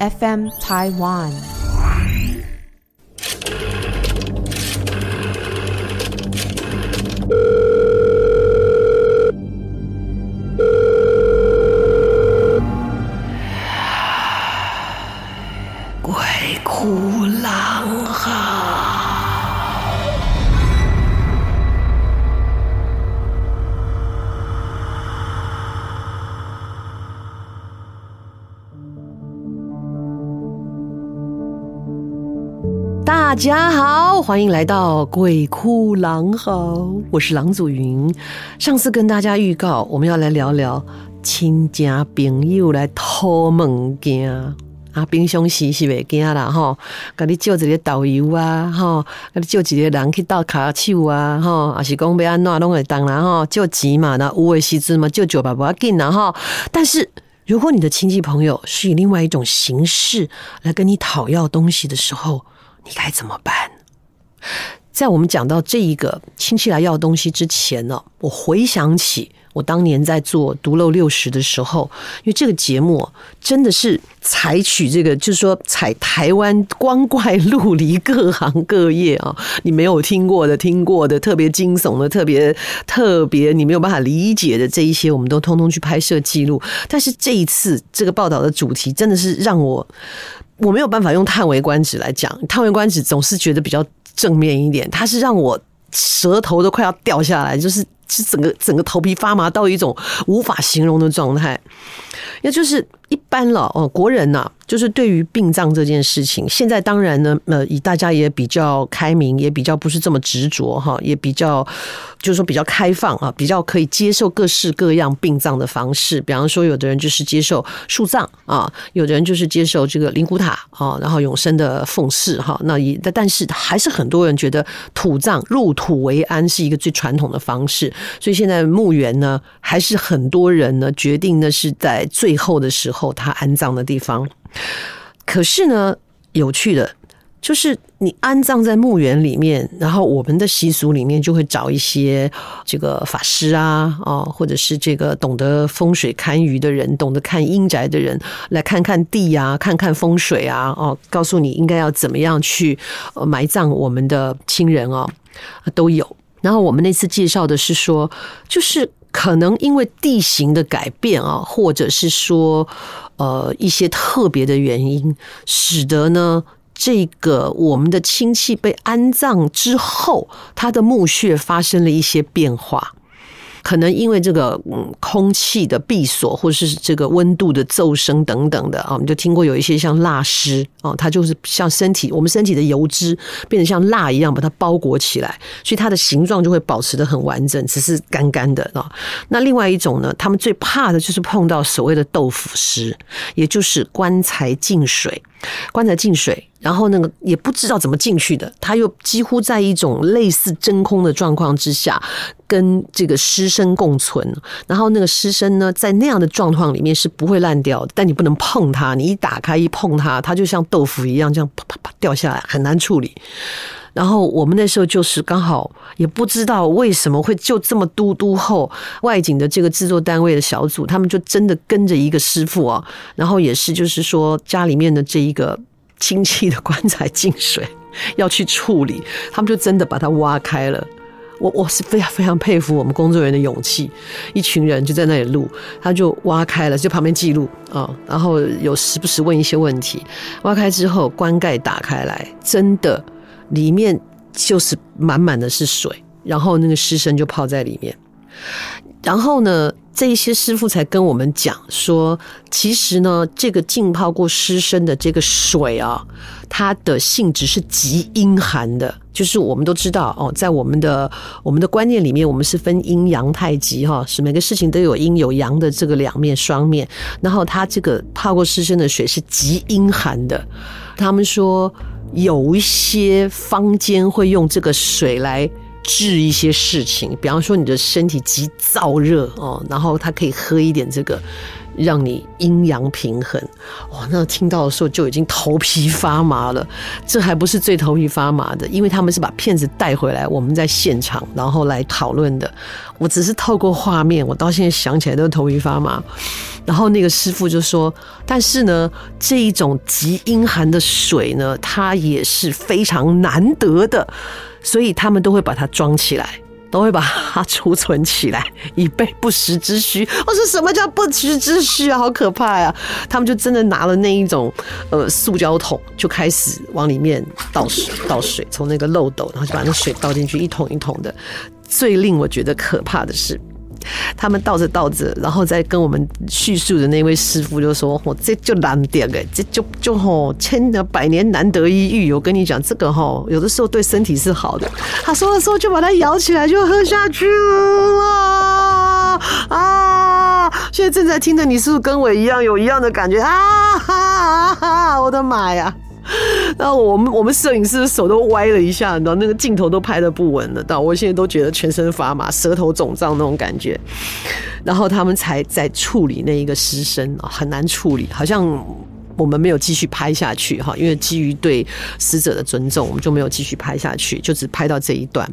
FM Taiwan。大家好，欢迎来到《鬼哭狼嚎》，我是郎祖云。上次跟大家预告，我们要来聊聊亲家朋友来偷物件啊，平常时是袂惊啦吼，甲你叫一个导游啊吼，甲你叫一个人去倒卡手啊吼，还是讲要安怎拢会当啦吼，借钱嘛，那有的时阵嘛，借酒吧不要紧啦吼。但是如果你的亲戚朋友是以另外一种形式来跟你讨要东西的时候，你该怎么办？在我们讲到这一个亲戚来要东西之前呢，我回想起我当年在做《独漏六十》的时候，因为这个节目真的是采取这个，就是说采台湾光怪陆离各行各业啊，你没有听过的、听过的、特别惊悚的、特别特别你没有办法理解的这一些，我们都通通去拍摄记录。但是这一次这个报道的主题真的是让我。我没有办法用叹为观止来讲，叹为观止总是觉得比较正面一点。它是让我舌头都快要掉下来，就是是整个整个头皮发麻到一种无法形容的状态。也就是一般了哦，国人呐、就是对于殡葬这件事情，现在当然呢，呃，以大家也比较开明，也比较不是这么执着哈，也比较就是说比较开放啊，比较可以接受各式各样殡葬的方式。比方说，有的人就是接受树葬啊，有的人就是接受这个灵骨塔啊，然后永生的奉祀哈。那也但是还是很多人觉得土葬入土为安是一个最传统的方式，所以现在墓园呢，还是很多人呢决定呢是在。最后的时候，他安葬的地方。可是呢，有趣的就是，你安葬在墓园里面，然后我们的习俗里面就会找一些这个法师啊，哦，或者是这个懂得风水堪舆的人，懂得看阴宅的人，来看看地啊，看看风水啊，哦，告诉你应该要怎么样去埋葬我们的亲人哦，都有。然后我们那次介绍的是说，就是。可能因为地形的改变啊，或者是说，呃，一些特别的原因，使得呢，这个我们的亲戚被安葬之后，他的墓穴发生了一些变化。可能因为这个嗯空气的闭锁，或者是这个温度的骤升等等的啊，我们就听过有一些像蜡湿啊，它就是像身体我们身体的油脂变得像蜡一样把它包裹起来，所以它的形状就会保持得很完整，只是干干的啊。那另外一种呢，他们最怕的就是碰到所谓的豆腐尸，也就是棺材进水。棺材进水，然后那个也不知道怎么进去的，他又几乎在一种类似真空的状况之下，跟这个尸身共存。然后那个尸身呢，在那样的状况里面是不会烂掉，但你不能碰它，你一打开一碰它，它就像豆腐一样，这样啪啪啪掉下来，很难处理。然后我们那时候就是刚好也不知道为什么会就这么嘟嘟后外景的这个制作单位的小组，他们就真的跟着一个师傅啊，然后也是就是说家里面的这一个亲戚的棺材进水要去处理，他们就真的把它挖开了。我我是非常非常佩服我们工作人员的勇气，一群人就在那里录，他就挖开了，就旁边记录啊，然后有时不时问一些问题，挖开之后棺盖打开来，真的。里面就是满满的是水，然后那个尸身就泡在里面。然后呢，这一些师傅才跟我们讲说，其实呢，这个浸泡过尸身的这个水啊，它的性质是极阴寒的。就是我们都知道哦，在我们的我们的观念里面，我们是分阴阳太极哈，是每个事情都有阴有阳的这个两面双面。然后它这个泡过尸身的水是极阴寒的，他们说。有一些坊间会用这个水来治一些事情，比方说你的身体极燥热哦，然后他可以喝一点这个让你阴阳平衡。哇，那听到的时候就已经头皮发麻了。这还不是最头皮发麻的，因为他们是把骗子带回来，我们在现场然后来讨论的。我只是透过画面，我到现在想起来都头皮发麻。然后那个师傅就说：“但是呢，这一种极阴寒的水呢，它也是非常难得的，所以他们都会把它装起来。”都会把它储存起来，以备不时之需。我说什么叫不时之需啊？好可怕呀！他们就真的拿了那一种呃塑胶桶，就开始往里面倒水，倒水从那个漏斗，然后就把那水倒进去，一桶一桶的。最令我觉得可怕的是。他们倒着倒着，然后再跟我们叙述的那位师傅就说：“我这就难点哎，这就就吼千的百年难得一遇。我跟你讲，这个吼有的时候对身体是好的。”他说的时候就把它摇起来就喝下去了啊！现在正在听的你是不是跟我一样有一样的感觉啊？哈哈！我的妈呀！然后我们我们摄影师的手都歪了一下，你知道那个镜头都拍得不稳了，到我现在都觉得全身发麻，舌头肿胀那种感觉。然后他们才在处理那一个尸身，很难处理，好像我们没有继续拍下去哈，因为基于对死者的尊重，我们就没有继续拍下去，就只拍到这一段，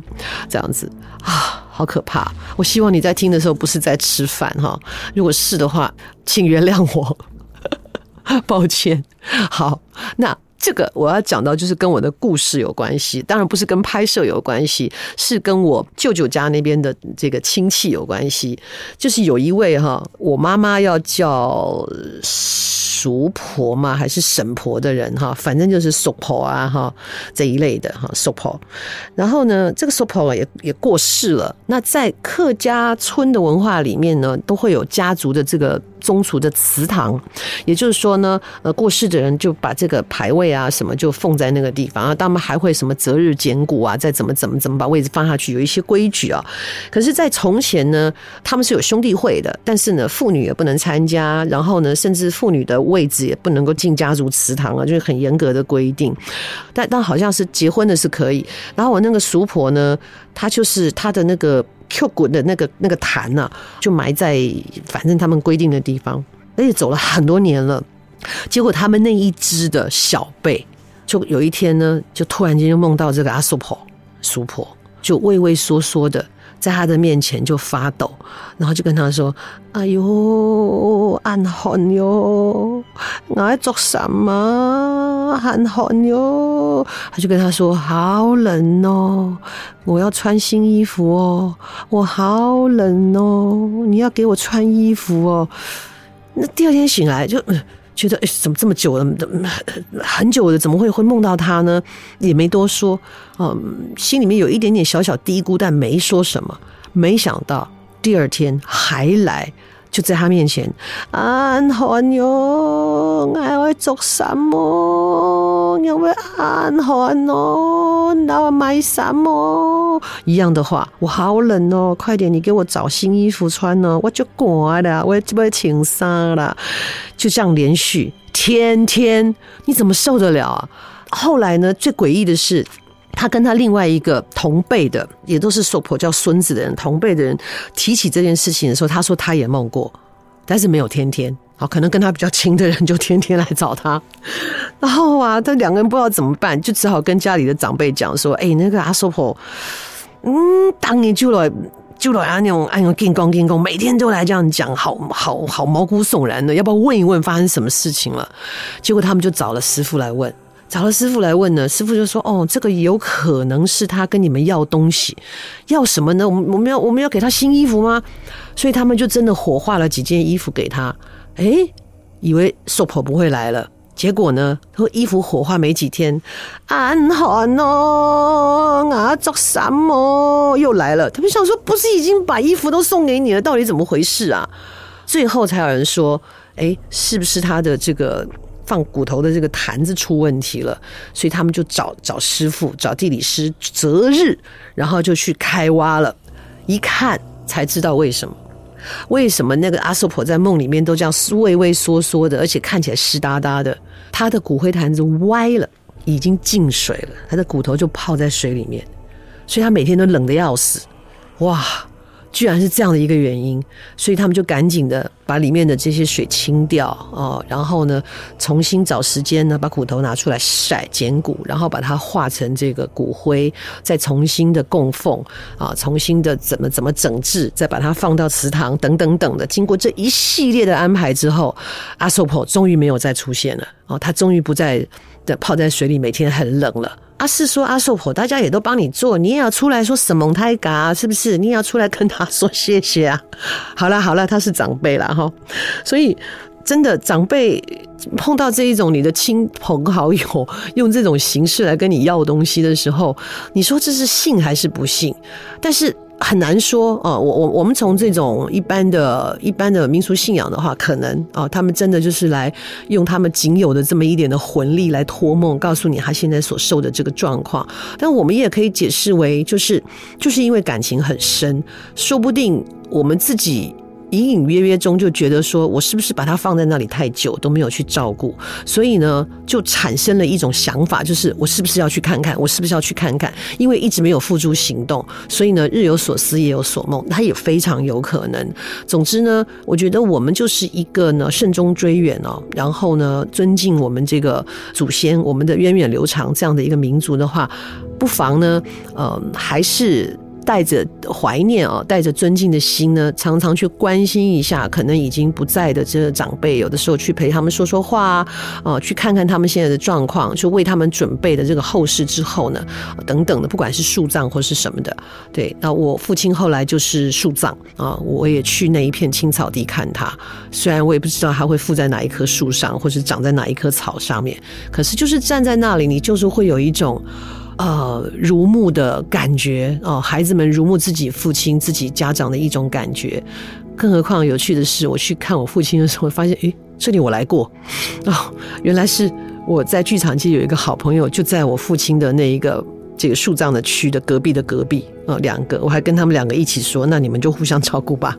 这样子啊，好可怕！我希望你在听的时候不是在吃饭哈，如果是的话，请原谅我，抱歉。好，那。这个我要讲到，就是跟我的故事有关系，当然不是跟拍摄有关系，是跟我舅舅家那边的这个亲戚有关系。就是有一位哈，我妈妈要叫叔婆嘛，还是婶婆的人哈，反正就是叔婆啊哈这一类的哈叔婆。然后呢，这个叔婆也也过世了。那在客家村的文化里面呢，都会有家族的这个。宗族的祠堂，也就是说呢，呃，过世的人就把这个牌位啊什么就放在那个地方啊，他们还会什么择日捡骨啊，再怎么怎么怎么把位置放下去，有一些规矩啊。可是，在从前呢，他们是有兄弟会的，但是呢，妇女也不能参加，然后呢，甚至妇女的位置也不能够进家族祠堂啊，就是很严格的规定。但但好像是结婚的是可以。然后我那个叔婆呢，她就是她的那个。Q 骨的那个那个坛呐，就埋在反正他们规定的地方，而且走了很多年了。结果他们那一只的小辈，就有一天呢，就突然间就梦到这个阿叔婆、叔婆，就畏畏缩缩的。在他的面前就发抖，然后就跟他说：“哎呦，暗寒哟，我在做什么？很寒哟。”他就跟他说：“好冷哦，我要穿新衣服哦，我好冷哦，你要给我穿衣服哦。”那第二天醒来就。觉得诶，怎么这么久了？很久了，怎么会会梦到他呢？也没多说，嗯，心里面有一点点小小嘀咕，但没说什么。没想到第二天还来，就在他面前，安寒哟，我要做什么？要不安寒哟？那我买什么？一样的话，我好冷哦，快点，你给我找新衣服穿哦，我就过了，我这边请衫了。就这样连续天天，你怎么受得了啊？后来呢，最诡异的是，他跟他另外一个同辈的，也都是叔婆叫孙子的人，同辈的人提起这件事情的时候，他说他也梦过，但是没有天天。好，可能跟他比较亲的人就天天来找他，然后啊，他两个人不知道怎么办，就只好跟家里的长辈讲说：“哎、那个阿叔婆，嗯，当年就来。”就来啊，那种哎呦，金光金光，每天都来这样讲，好好好毛骨悚然的。要不要问一问发生什么事情了？结果他们就找了师傅来问，找了师傅来问呢，师傅就说：“哦，这个有可能是他跟你们要东西，要什么呢？我们我们要我们要给他新衣服吗？所以他们就真的火化了几件衣服给他。哎，以为叔婆不会来了。”结果呢？说衣服火化没几天，安寒哦，啊，做什么又来了？他们想说，不是已经把衣服都送给你了？到底怎么回事啊？最后才有人说，哎，是不是他的这个放骨头的这个坛子出问题了？所以他们就找找师傅，找地理师择日，然后就去开挖了。一看才知道为什么。为什么那个阿叔婆在梦里面都这样畏畏缩缩的，而且看起来湿哒哒的？他的骨灰坛子歪了，已经进水了，他的骨头就泡在水里面，所以他每天都冷得要死。哇，居然是这样的一个原因，所以他们就赶紧的把里面的这些水清掉哦，然后呢，重新找时间呢，把骨头拿出来晒捡骨，然后把它化成这个骨灰，再重新的供奉啊，重新的怎么怎么整治，再把它放到祠堂等等等的。经过这一系列的安排之后，阿寿婆终于没有再出现了哦，他终于不再的泡在水里，每天很冷了。阿四说：“阿寿婆，大家也都帮你做，你也要出来说什么胎嘎，是不是？你也要出来跟他说谢谢啊！好了好了，他是长辈了哈，所以真的长辈碰到这一种你的亲朋好友用这种形式来跟你要东西的时候，你说这是信还是不信？但是。”很难说啊，我我我们从这种一般的一般的民俗信仰的话，可能啊，他们真的就是来用他们仅有的这么一点的魂力来托梦，告诉你他现在所受的这个状况。但我们也可以解释为，就是就是因为感情很深，说不定我们自己。隐隐约约中就觉得说，我是不是把它放在那里太久都没有去照顾，所以呢，就产生了一种想法，就是我是不是要去看看，我是不是要去看看？因为一直没有付诸行动，所以呢，日有所思，夜有所梦，它也非常有可能。总之呢，我觉得我们就是一个呢，慎终追远哦，然后呢，尊敬我们这个祖先，我们的源远流长这样的一个民族的话，不妨呢，呃，还是。带着怀念啊，带着尊敬的心呢，常常去关心一下可能已经不在的这个长辈，有的时候去陪他们说说话啊，啊，去看看他们现在的状况，就为他们准备的这个后事之后呢，等等的，不管是树葬或是什么的，对。那我父亲后来就是树葬啊，我也去那一片青草地看他，虽然我也不知道他会附在哪一棵树上，或是长在哪一棵草上面，可是就是站在那里，你就是会有一种。呃，如沐的感觉哦，孩子们如沐自己父亲、自己家长的一种感觉。更何况有趣的是，我去看我父亲的时候，发现，诶，这里我来过 哦，原来是我在剧场界有一个好朋友，就在我父亲的那一个。这个树葬的区的隔壁的隔壁啊，两个，我还跟他们两个一起说，那你们就互相照顾吧，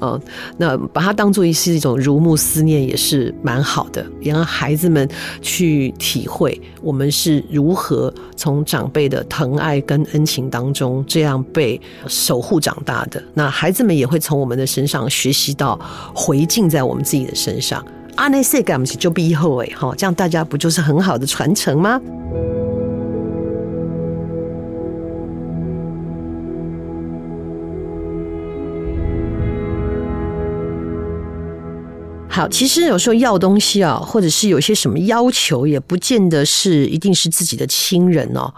嗯，那把它当做是一种如沐思念也是蛮好的，也让孩子们去体会我们是如何从长辈的疼爱跟恩情当中这样被守护长大的。那孩子们也会从我们的身上学习到回敬在我们自己的身上。阿内塞甘西就比以后哎，哈，这样大家不就是很好的传承吗？好，其实有时候要东西啊，或者是有些什么要求，也不见得是一定是自己的亲人哦。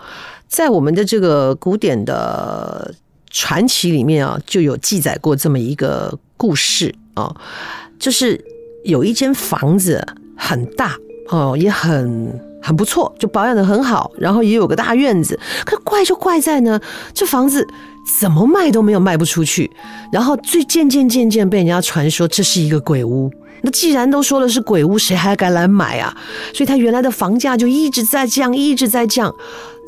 在我们的这个古典的传奇里面啊，就有记载过这么一个故事啊，就是有一间房子很大哦，也很很不错，就保养的很好，然后也有个大院子。可怪就怪在呢，这房子怎么卖都没有卖不出去，然后最渐渐渐渐被人家传说这是一个鬼屋。那既然都说了是鬼屋，谁还敢来买啊？所以他原来的房价就一直在降，一直在降。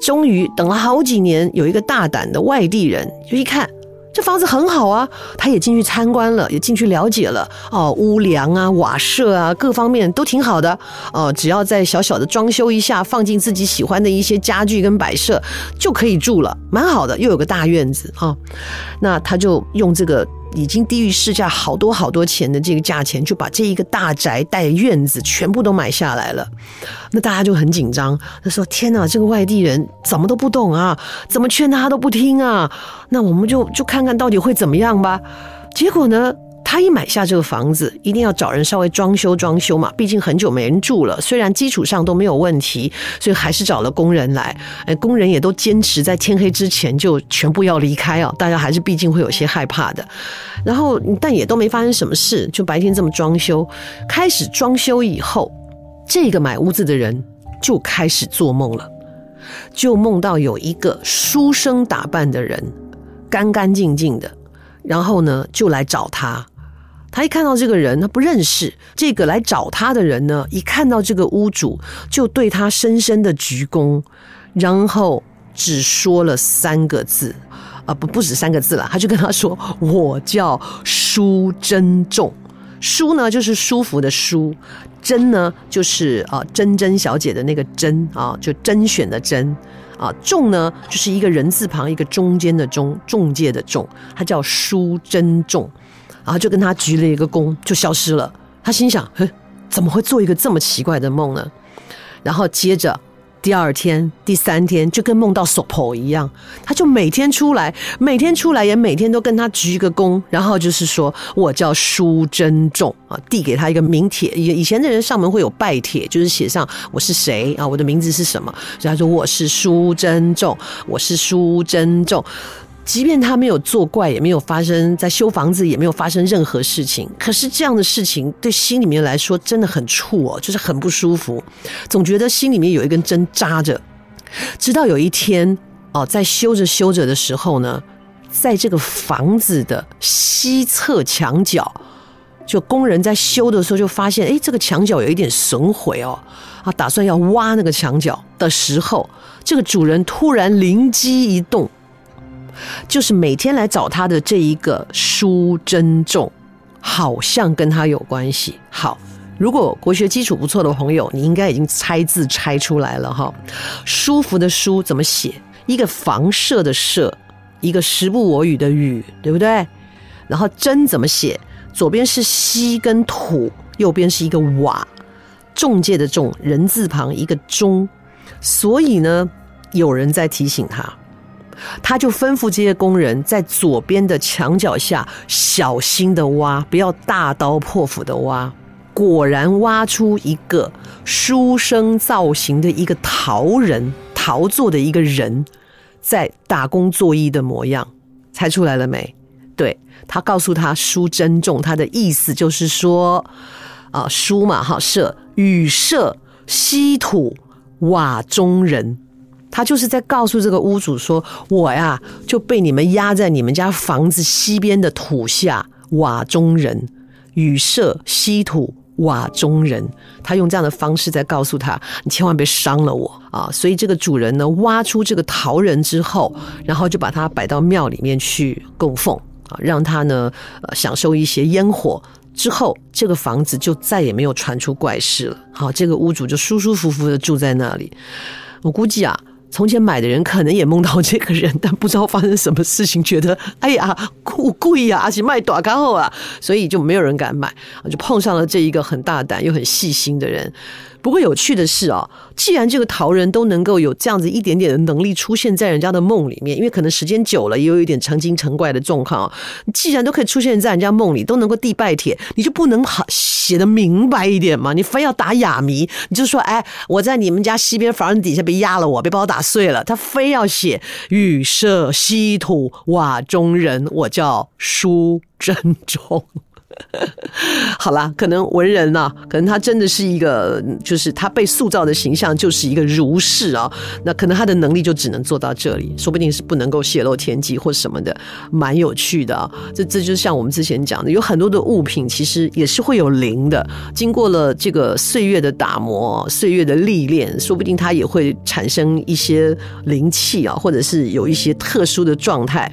终于等了好几年，有一个大胆的外地人，就一看这房子很好啊，他也进去参观了，也进去了解了。哦，屋梁啊、瓦舍啊，各方面都挺好的。哦，只要再小小的装修一下，放进自己喜欢的一些家具跟摆设，就可以住了，蛮好的。又有个大院子啊，那他就用这个。已经低于市价好多好多钱的这个价钱，就把这一个大宅带院子全部都买下来了。那大家就很紧张，他说：“天哪，这个外地人怎么都不懂啊？怎么劝他都不听啊？那我们就就看看到底会怎么样吧。”结果呢？他一买下这个房子，一定要找人稍微装修装修嘛，毕竟很久没人住了。虽然基础上都没有问题，所以还是找了工人来。哎，工人也都坚持在天黑之前就全部要离开啊。大家还是毕竟会有些害怕的。然后，但也都没发生什么事，就白天这么装修。开始装修以后，这个买屋子的人就开始做梦了，就梦到有一个书生打扮的人，干干净净的，然后呢，就来找他。他一看到这个人，他不认识这个来找他的人呢。一看到这个屋主，就对他深深的鞠躬，然后只说了三个字，啊，不，不止三个字了。他就跟他说：“我叫舒珍重。”舒呢就是舒服的舒，甄呢就是啊甄甄小姐的那个甄啊，就甄选的甄啊，仲呢就是一个人字旁一个中间的中，中介的仲，他叫舒甄仲，然后就跟他鞠了一个躬，就消失了。他心想，哼，怎么会做一个这么奇怪的梦呢？然后接着。第二天、第三天就跟梦到索婆一样，他就每天出来，每天出来也每天都跟他鞠一个躬，然后就是说我叫舒珍仲啊，递给他一个名帖。以以前的人上门会有拜帖，就是写上我是谁啊，我的名字是什么，所以他说我是舒珍仲，我是舒珍仲。即便他没有作怪，也没有发生在修房子，也没有发生任何事情。可是这样的事情对心里面来说真的很怵哦，就是很不舒服，总觉得心里面有一根针扎着。直到有一天哦，在修着修着的时候呢，在这个房子的西侧墙角，就工人在修的时候就发现，哎，这个墙角有一点损毁哦，啊，打算要挖那个墙角的时候，这个主人突然灵机一动。就是每天来找他的这一个舒甄仲，好像跟他有关系。好，如果国学基础不错的朋友，你应该已经猜字猜出来了哈。舒服的舒怎么写？一个房舍的舍，一个时不我与的与，对不对？然后甄怎么写？左边是西跟土，右边是一个瓦，仲介的仲，人字旁一个中。所以呢，有人在提醒他。他就吩咐这些工人在左边的墙角下小心的挖，不要大刀破斧的挖。果然挖出一个书生造型的一个陶人，陶做的一个人，在打工作揖的模样，猜出来了没？对，他告诉他书珍重，他的意思就是说，啊，书嘛哈舍羽舍西土瓦中人。他就是在告诉这个屋主说：“我呀就被你们压在你们家房子西边的土下，瓦中人，雨舍西土瓦中人。”他用这样的方式在告诉他：“你千万别伤了我啊！”所以这个主人呢，挖出这个陶人之后，然后就把他摆到庙里面去供奉啊，让他呢呃享受一些烟火。之后，这个房子就再也没有传出怪事了。好，这个屋主就舒舒服服的住在那里。我估计啊。从前买的人可能也梦到这个人，但不知道发生什么事情，觉得哎呀，贵贵呀，而且卖多高啊，所以就没有人敢买，就碰上了这一个很大胆又很细心的人。不过有趣的是啊，既然这个陶人都能够有这样子一点点的能力出现在人家的梦里面，因为可能时间久了也有一点成精成怪的状况。既然都可以出现在人家梦里，都能够递拜帖，你就不能好写得明白一点吗？你非要打哑谜，你就说哎，我在你们家西边房子底下被压了我，被把我打碎了。他非要写羽舍西土瓦中人，我叫舒甄仲。好啦，可能文人呢、啊，可能他真的是一个，就是他被塑造的形象就是一个儒士啊。那可能他的能力就只能做到这里，说不定是不能够泄露天机或什么的，蛮有趣的啊。这这就像我们之前讲的，有很多的物品其实也是会有灵的，经过了这个岁月的打磨、岁月的历练，说不定它也会产生一些灵气啊，或者是有一些特殊的状态。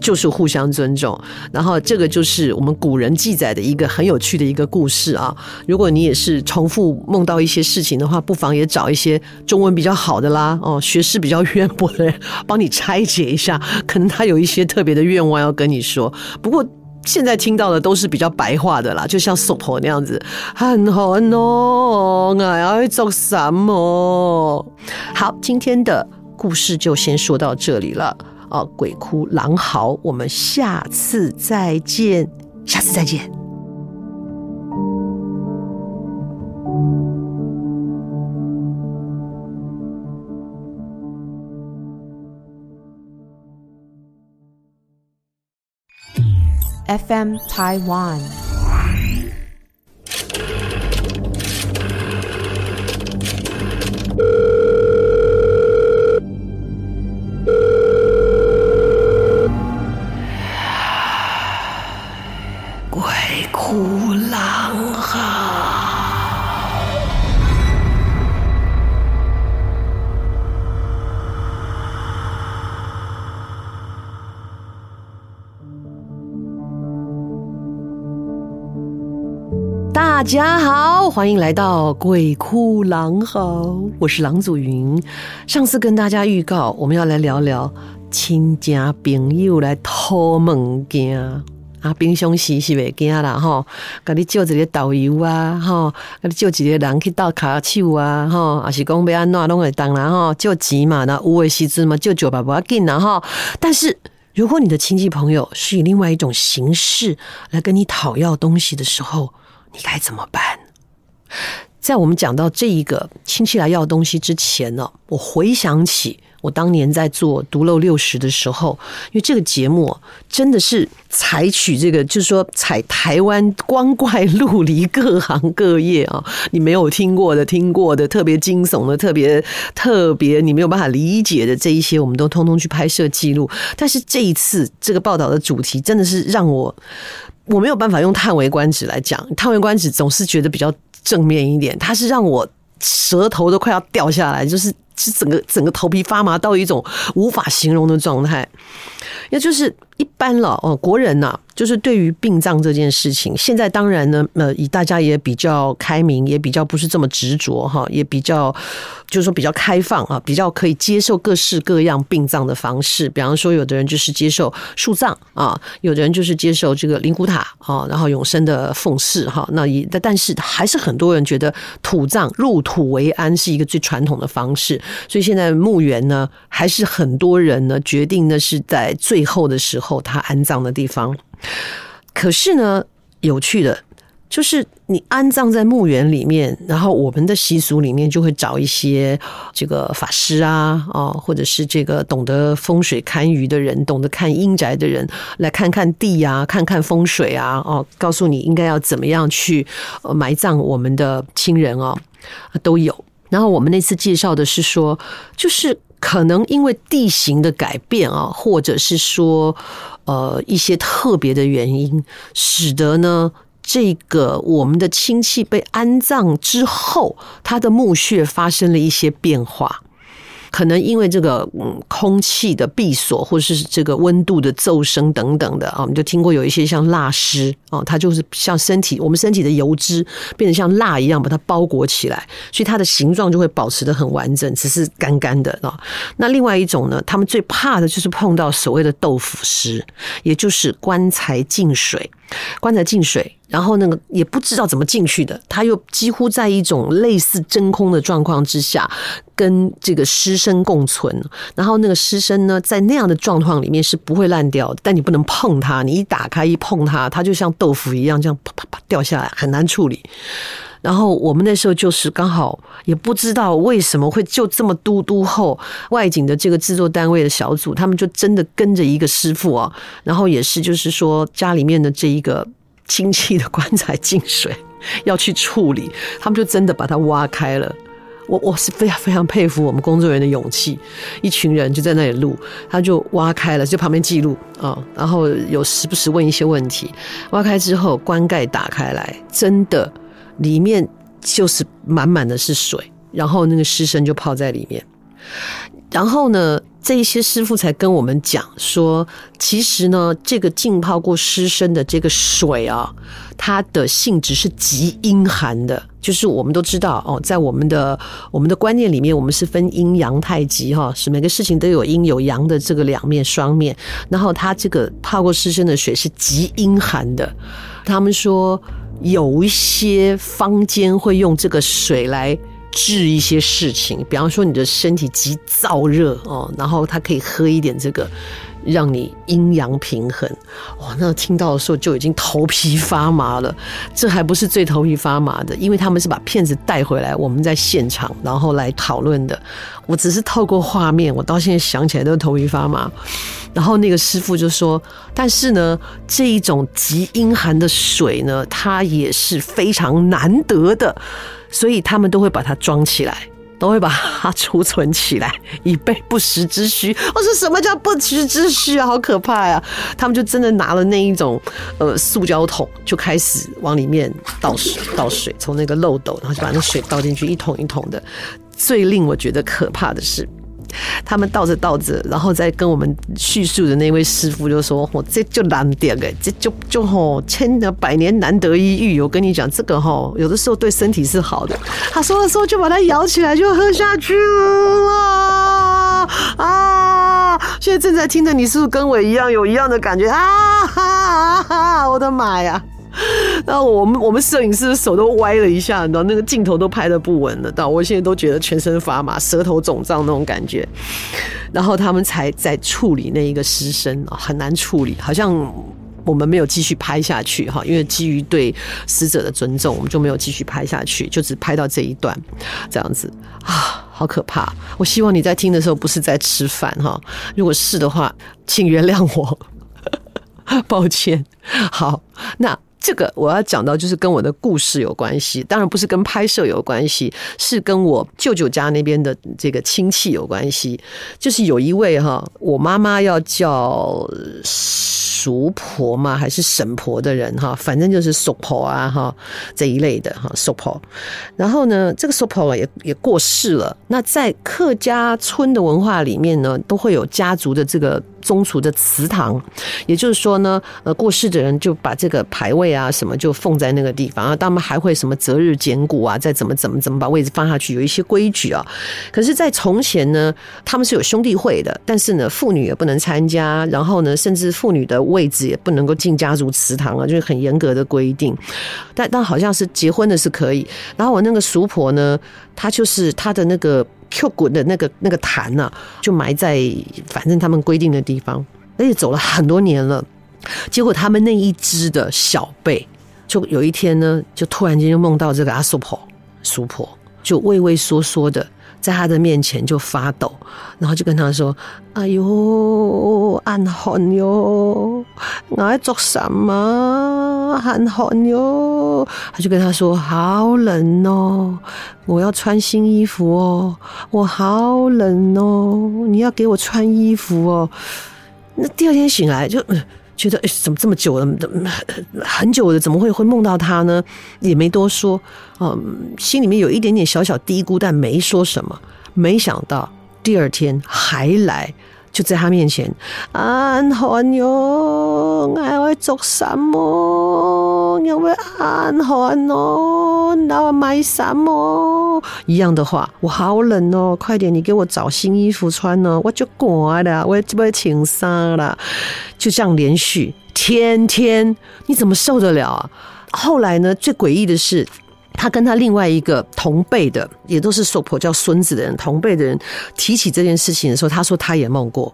就是互相尊重，然后这个就是我们古人记载的一个很有趣的一个故事啊。如果你也是重复梦到一些事情的话，不妨也找一些中文比较好的啦，哦，学识比较渊博的人帮你拆解一下，可能他有一些特别的愿望要跟你说。不过现在听到的都是比较白话的啦，就像娑婆那样子，很好哦，我要做什么？好，今天的故事就先说到这里了。哦，鬼哭狼嚎，我们下次再见，下次再见。FM Taiwan。大家好，欢迎来到鬼哭狼嚎，我是郎祖云。上次跟大家预告，我们要来聊聊亲家朋友来偷物件啊，平常时是袂惊啦吼，甲你叫一个导游啊吼，甲你叫一个人去倒卡手啊吼，还是讲要安怎拢会当啦吼，叫钱嘛，那有的时阵嘛叫九百不要紧啦吼，但是。如果你的亲戚朋友是以另外一种形式来跟你讨要东西的时候，你该怎么办？在我们讲到这一个亲戚来要东西之前呢，我回想起。我当年在做独漏六十的时候，因为这个节目真的是采取这个，就是说采台湾光怪陆离各行各业啊，你没有听过的、听过的、特别惊悚的、特别特别你没有办法理解的这一些，我们都通通去拍摄记录。但是这一次这个报道的主题真的是让我我没有办法用叹为观止来讲，叹为观止总是觉得比较正面一点，它是让我舌头都快要掉下来，就是。是整个整个头皮发麻到一种无法形容的状态，也就是一般了哦，国人呐、就是对于殡葬这件事情，现在当然呢，呃，以大家也比较开明，也比较不是这么执着哈，也比较就是说比较开放啊，比较可以接受各式各样殡葬的方式。比方说，有的人就是接受树葬啊，有的人就是接受这个灵骨塔啊，然后永生的奉祀哈。那也但是还是很多人觉得土葬入土为安是一个最传统的方式。所以现在墓园呢，还是很多人呢决定呢是在最后的时候他安葬的地方。可是呢，有趣的，就是你安葬在墓园里面，然后我们的习俗里面就会找一些这个法师啊，哦，或者是这个懂得风水堪舆的人，懂得看阴宅的人，来看看地啊，看看风水啊，哦，告诉你应该要怎么样去埋葬我们的亲人哦，都有。然后我们那次介绍的是说，就是。可能因为地形的改变啊，或者是说，呃，一些特别的原因，使得呢，这个我们的亲戚被安葬之后，他的墓穴发生了一些变化。可能因为这个嗯空气的闭锁，或者是这个温度的骤升等等的啊，我们就听过有一些像蜡尸哦，它就是像身体我们身体的油脂变得像蜡一样把它包裹起来，所以它的形状就会保持得很完整，只是干干的啊。那另外一种呢，他们最怕的就是碰到所谓的豆腐尸，也就是棺材进水。棺材进水，然后那个也不知道怎么进去的，他又几乎在一种类似真空的状况之下，跟这个尸身共存。然后那个尸身呢，在那样的状况里面是不会烂掉的，但你不能碰它，你一打开一碰它，它就像豆腐一样，这样啪啪啪掉下来，很难处理。然后我们那时候就是刚好也不知道为什么会就这么嘟嘟厚，外景的这个制作单位的小组，他们就真的跟着一个师傅啊，然后也是就是说家里面的这一个亲戚的棺材进水 要去处理，他们就真的把它挖开了。我我是非常非常佩服我们工作人员的勇气，一群人就在那里录，他就挖开了，就旁边记录啊，然后有时不时问一些问题，挖开之后棺盖打开来，真的。里面就是满满的是水，然后那个尸身就泡在里面。然后呢，这一些师傅才跟我们讲说，其实呢，这个浸泡过尸身的这个水啊，它的性质是极阴寒的。就是我们都知道哦，在我们的我们的观念里面，我们是分阴阳太极哈，是每个事情都有阴有阳的这个两面双面。然后它这个泡过尸身的水是极阴寒的，他们说。有一些坊间会用这个水来治一些事情，比方说你的身体极燥热哦，然后它可以喝一点这个，让你阴阳平衡。哇，那听到的时候就已经头皮发麻了。这还不是最头皮发麻的，因为他们是把骗子带回来，我们在现场然后来讨论的。我只是透过画面，我到现在想起来都头皮发麻。然后那个师傅就说：“但是呢，这一种极阴寒的水呢，它也是非常难得的，所以他们都会把它装起来，都会把它储存起来，以备不时之需。”我说：“什么叫不时之需啊？好可怕呀！”他们就真的拿了那一种呃塑胶桶，就开始往里面倒水，倒水从那个漏斗，然后就把那水倒进去，一桶一桶的。最令我觉得可怕的是。他们倒着倒着，然后再跟我们叙述的那位师傅就说：“哦，这就难点哎，这就就吼千的百年难得一遇。我跟你讲，这个吼有的时候对身体是好的。”他说的时候就把它摇起来就喝下去了啊！现在正在听的你是不是跟我一样有一样的感觉啊？哈哈，我的妈呀！那我们我们摄影师的手都歪了一下，你知道那个镜头都拍得不稳了，到我现在都觉得全身发麻，舌头肿胀那种感觉。然后他们才在处理那一个尸身，很难处理，好像我们没有继续拍下去哈，因为基于对死者的尊重，我们就没有继续拍下去，就只拍到这一段，这样子啊，好可怕！我希望你在听的时候不是在吃饭哈，如果是的话，请原谅我，抱歉。好，那。这个我要讲到，就是跟我的故事有关系，当然不是跟拍摄有关系，是跟我舅舅家那边的这个亲戚有关系。就是有一位哈，我妈妈要叫叔婆嘛，还是婶婆的人哈，反正就是叔婆啊哈这一类的哈叔婆。然后呢，这个叔婆也也过世了。那在客家村的文化里面呢，都会有家族的这个。宗族的祠堂，也就是说呢，呃，过世的人就把这个牌位啊什么就放在那个地方啊，他们还会什么择日捡骨啊，再怎么怎么怎么把位置放下去，有一些规矩啊。可是，在从前呢，他们是有兄弟会的，但是呢，妇女也不能参加，然后呢，甚至妇女的位置也不能够进家族祠堂啊，就是很严格的规定。但但好像是结婚的是可以。然后我那个叔婆呢，她就是她的那个。Q 滚的那个那个坛呐，就埋在反正他们规定的地方，而且走了很多年了。结果他们那一支的小辈，就有一天呢，就突然间就梦到这个阿叔婆、叔婆，就畏畏缩缩的。在他的面前就发抖，然后就跟他说：“哎呦，暗寒哟，我在做什么？暗寒哟。”他就跟他说：“好冷哦，我要穿新衣服哦，我好冷哦，你要给我穿衣服哦。”那第二天醒来就。觉得诶，怎么这么久了，很久了，怎么会会梦到他呢？也没多说，嗯，心里面有一点点小小嘀咕，但没说什么。没想到第二天还来。就在他面前，安寒哟，我会做什么？因为安寒哟，那我买什么？一样的话，我好冷哦，快点，你给我找新衣服穿哦，我就过来了，我就要穿衫了。就这样连续天天，你怎么受得了啊？后来呢，最诡异的是。他跟他另外一个同辈的，也都是叔婆叫孙子的人，同辈的人提起这件事情的时候，他说他也梦过，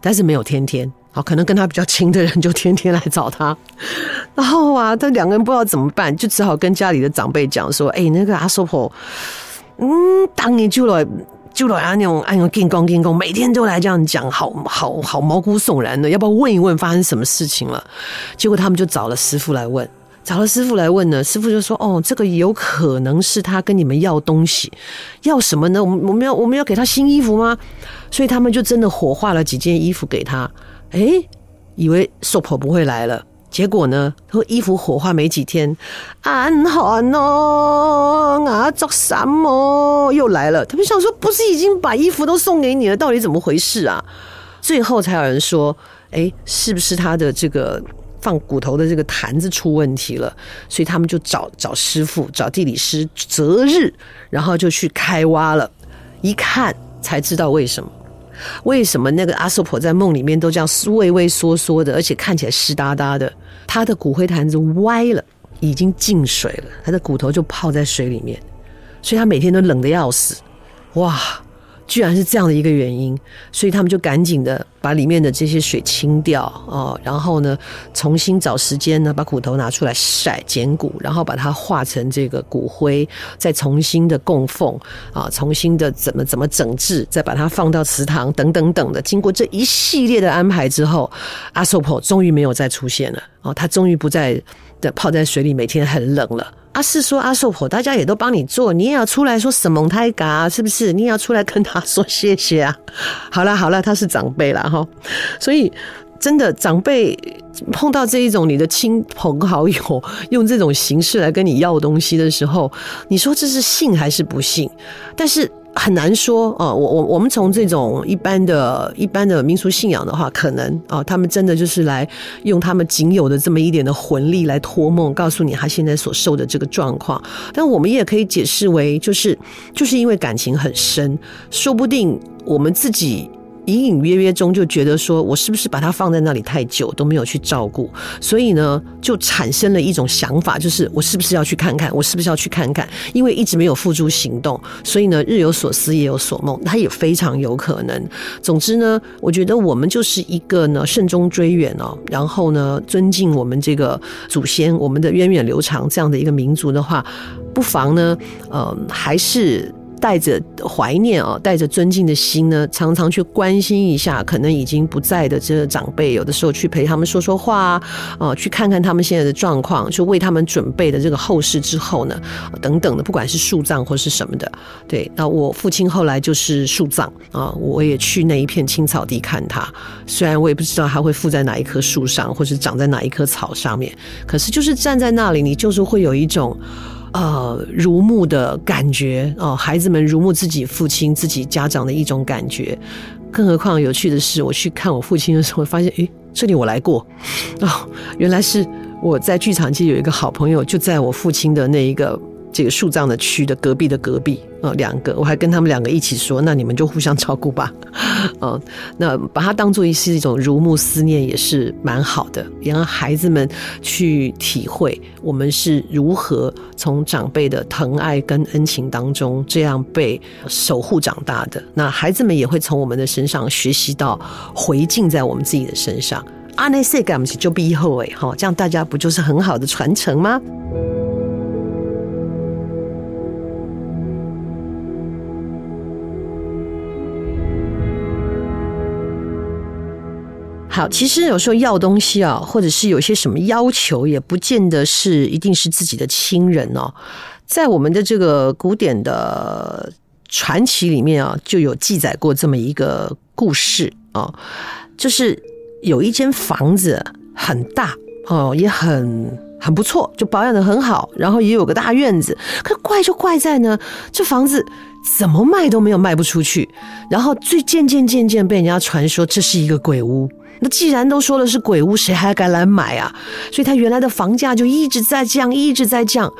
但是没有天天。好，可能跟他比较亲的人就天天来找他。然后啊，他两个人不知道怎么办，就只好跟家里的长辈讲说：“哎、那个阿叔婆，嗯，当年就来就来啊，那种哎呦，跟公跟公，每天都来这样讲，好好好毛骨悚然的，要不要问一问发生什么事情了？”结果他们就找了师傅来问。找了师傅来问呢，师傅就说：“哦，这个有可能是他跟你们要东西，要什么呢？我们我们要我们要给他新衣服吗？所以他们就真的火化了几件衣服给他。诶，以为叔婆不会来了，结果呢，说衣服火化没几天，安寒哦，啊，做什么又来了？他们想说，不是已经把衣服都送给你了，到底怎么回事啊？最后才有人说，哎，是不是他的这个？”放骨头的这个坛子出问题了，所以他们就找找师傅，找地理师择日，然后就去开挖了。一看才知道为什么，为什么那个阿瑟婆在梦里面都这样畏畏缩缩的，而且看起来湿哒哒的。他的骨灰坛子歪了，已经进水了，他的骨头就泡在水里面，所以他每天都冷得要死。哇！居然是这样的一个原因，所以他们就赶紧的把里面的这些水清掉哦，然后呢，重新找时间呢，把骨头拿出来晒捡骨，然后把它化成这个骨灰，再重新的供奉啊，重新的怎么怎么整治，再把它放到祠堂等等等的。经过这一系列的安排之后，阿叔婆终于没有再出现了哦，他终于不再泡在水里，每天很冷了。阿四说：“阿寿婆，大家也都帮你做，你也要出来说什么太嘎，是不是？你也要出来跟他说谢谢啊！好了好了，他是长辈了哈，所以真的长辈碰到这一种你的亲朋好友用这种形式来跟你要东西的时候，你说这是信还是不信？但是很难说哦，我我我们从这种一般的一般的民俗信仰的话，可能啊，他们真的就是来用他们仅有的这么一点的魂力来托梦，告诉你他现在所受的这个状况。但我们也可以解释为，就是就是因为感情很深，说不定我们自己。隐隐约约中就觉得说，我是不是把它放在那里太久都没有去照顾，所以呢，就产生了一种想法，就是我是不是要去看看，我是不是要去看看？因为一直没有付诸行动，所以呢，日有所思，夜有所梦，它也非常有可能。总之呢，我觉得我们就是一个呢，慎终追远哦，然后呢，尊敬我们这个祖先，我们的源远流长这样的一个民族的话，不妨呢，呃，还是。带着怀念啊，带着尊敬的心呢，常常去关心一下可能已经不在的这个长辈，有的时候去陪他们说说话啊，啊，去看看他们现在的状况，就为他们准备的这个后事之后呢，等等的，不管是树葬或是什么的，对。那我父亲后来就是树葬啊，我也去那一片青草地看他，虽然我也不知道他会附在哪一棵树上，或是长在哪一棵草上面，可是就是站在那里，你就是会有一种。呃，如沐的感觉哦、孩子们如沐自己父亲、自己家长的一种感觉。更何况有趣的是，我去看我父亲的时候，发现，诶，这里我来过，哦，原来是我在剧场界有一个好朋友，就在我父亲的那一个。这个树葬的区的隔壁的隔壁啊，两个，我还跟他们两个一起说，那你们就互相 照顾吧，嗯，那把它当做是一种如沐思念，也是蛮好的，也让孩子们去体会我们是如何从长辈的疼爱跟恩情当中这样被守护长大的。那孩子们也会从我们的身上学习到回敬在我们自己的身上。阿内塞甘西就比后哎，哈，这样大家不就是很好的传承吗？好，其实有时候要东西啊，或者是有些什么要求，也不见得是一定是自己的亲人哦。在我们的这个古典的传奇里面啊，就有记载过这么一个故事啊，就是有一间房子很大哦，也很很不错，就保养的很好，然后也有个大院子。可怪就怪在呢，这房子怎么卖都没有卖不出去，然后最渐渐渐渐被人家传说这是一个鬼屋。那既然都说了是鬼屋，谁还敢来买啊？所以他原来的房价就一直在降，一直在降。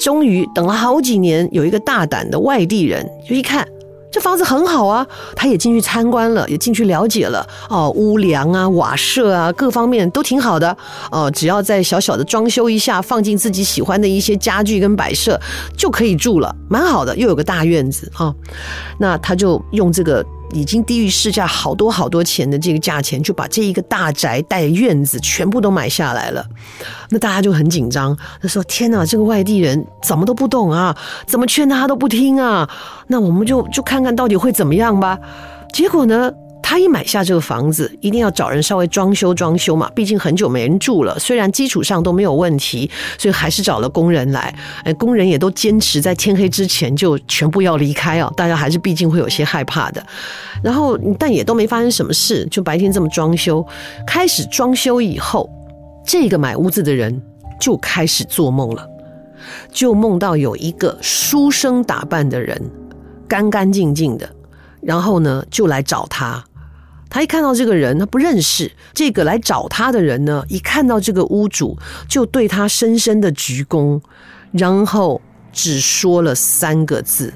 终于等了好几年，有一个大胆的外地人，就一看这房子很好啊，他也进去参观了，也进去了解了。哦，屋梁啊、瓦舍啊，各方面都挺好的。哦，只要再小小的装修一下，放进自己喜欢的一些家具跟摆设，就可以住了，蛮好的。又有个大院子啊，那他就用这个。已经低于市价好多好多钱的这个价钱，就把这一个大宅带院子全部都买下来了。那大家就很紧张，他说：“天哪，这个外地人怎么都不懂啊？怎么劝他他都不听啊？那我们就就看看到底会怎么样吧。”结果呢？他一买下这个房子，一定要找人稍微装修装修嘛，毕竟很久没人住了。虽然基础上都没有问题，所以还是找了工人来。哎，工人也都坚持在天黑之前就全部要离开啊。大家还是毕竟会有些害怕的。然后，但也都没发生什么事，就白天这么装修。开始装修以后，这个买屋子的人就开始做梦了，就梦到有一个书生打扮的人，干干净净的，然后呢，就来找他。他一看到这个人，他不认识这个来找他的人呢。一看到这个屋主，就对他深深的鞠躬，然后只说了三个字，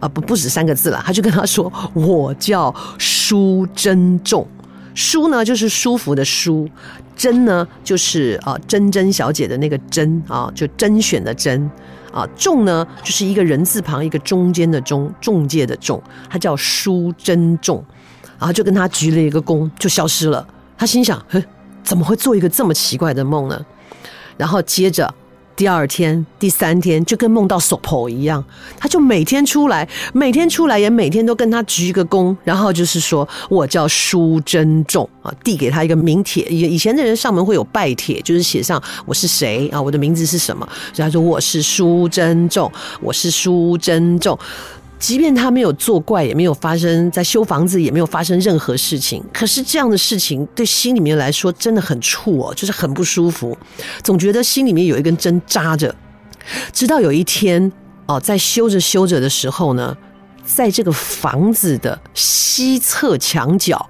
啊，不，不止三个字了。他就跟他说：“我叫舒珍重。舒呢，就是舒服的舒；珍呢，就是啊，珍珍小姐的那个珍啊，就甄选的甄啊；重呢，就是一个人字旁，一个中间的中，中介的重。他叫舒珍重。”然后就跟他鞠了一个躬，就消失了。他心想：哼，怎么会做一个这么奇怪的梦呢？然后接着第二天、第三天，就跟梦到索婆一样，他就每天出来，每天出来也每天都跟他鞠一个躬，然后就是说我叫舒珍重啊，递给他一个名帖。以以前的人上门会有拜帖，就是写上我是谁啊，我的名字是什么。所以他说我是舒珍重，我是舒珍重。即便他没有作怪，也没有发生在修房子，也没有发生任何事情。可是这样的事情对心里面来说真的很怵哦，就是很不舒服，总觉得心里面有一根针扎着。直到有一天哦，在修着修着的时候呢，在这个房子的西侧墙角，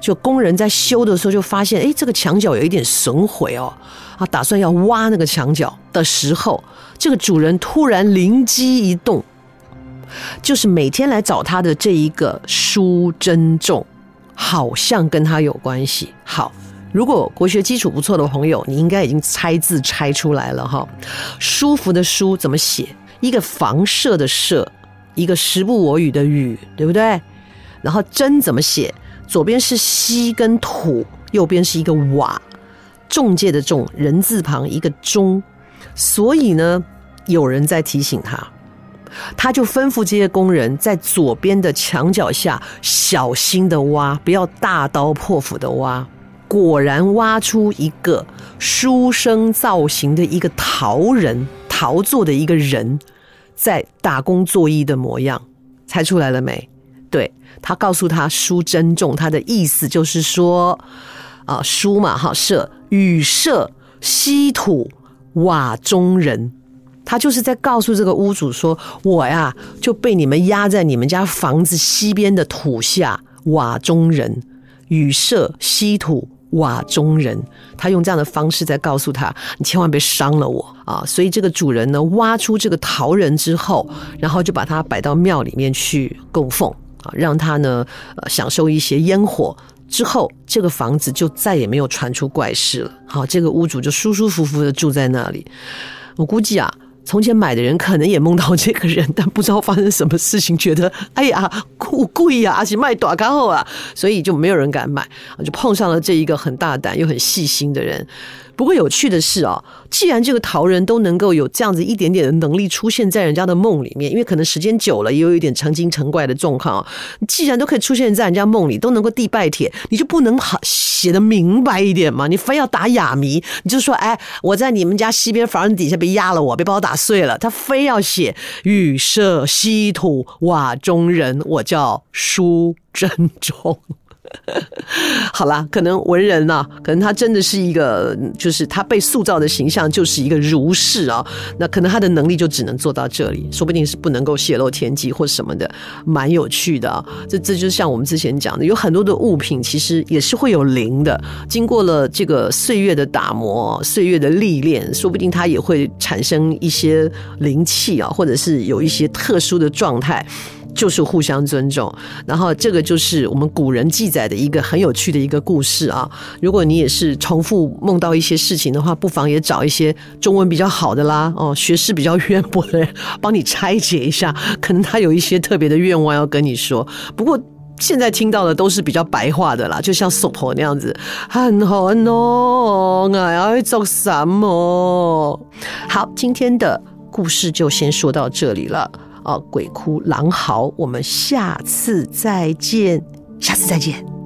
就工人在修的时候就发现，哎，这个墙角有一点损毁哦，啊，打算要挖那个墙角的时候，这个主人突然灵机一动，就是每天来找他的这一个舒珍重，好像跟他有关系。好。如果国学基础不错的朋友，你应该已经猜字猜出来了哈。舒服的舒怎么写？一个房舍的舍，一个时不我与的与，对不对？然后真怎么写？左边是西跟土，右边是一个瓦，仲介的仲，人字旁一个中。所以呢，有人在提醒他，他就吩咐这些工人在左边的墙角下小心的挖，不要大刀破斧的挖。果然挖出一个书生造型的一个陶人，陶做的一个人，在打工作揖的模样，猜出来了没？对，他告诉他书珍重，他的意思就是说，啊，书嘛哈舍与舍西土瓦中人，他就是在告诉这个屋主说，我呀就被你们压在你们家房子西边的土下瓦中人，雨舍西土。瓦中人，他用这样的方式在告诉他：“你千万别伤了我啊！”所以这个主人呢，挖出这个陶人之后，然后就把他摆到庙里面去供奉啊，让他呢呃享受一些烟火。之后，这个房子就再也没有传出怪事了。好，这个屋主就舒舒服服的住在那里。我估计啊。从前买的人可能也梦到这个人，但不知道发生什么事情，觉得哎呀，贵贵呀，而且卖多高啊，所以就没有人敢买，就碰上了这一个很大胆又很细心的人。不过有趣的是哦，既然这个陶人都能够有这样子一点点的能力出现在人家的梦里面，因为可能时间久了也有一点成精成怪的状况。既然都可以出现在人家梦里，都能够递拜帖，你就不能好写得明白一点吗？你非要打哑谜，你就说哎，我在你们家西边房子底下被压了我，被把我打碎了。他非要写与舍西土瓦中人，我叫舒珍重。好啦，可能文人呐、啊，可能他真的是一个，就是他被塑造的形象就是一个儒士啊。那可能他的能力就只能做到这里，说不定是不能够泄露天机或什么的，蛮有趣的啊。这这就像我们之前讲的，有很多的物品其实也是会有灵的，经过了这个岁月的打磨、岁月的历练，说不定它也会产生一些灵气啊，或者是有一些特殊的状态。就是互相尊重，然后这个就是我们古人记载的一个很有趣的一个故事啊。如果你也是重复梦到一些事情的话，不妨也找一些中文比较好的啦，哦，学识比较渊博的人帮你拆解一下，可能他有一些特别的愿望要跟你说。不过现在听到的都是比较白话的啦，就像娑婆那样子，很好哦，我要做什么？好，今天的故事就先说到这里了。哦，鬼哭狼嚎，我们下次再见，下次再见。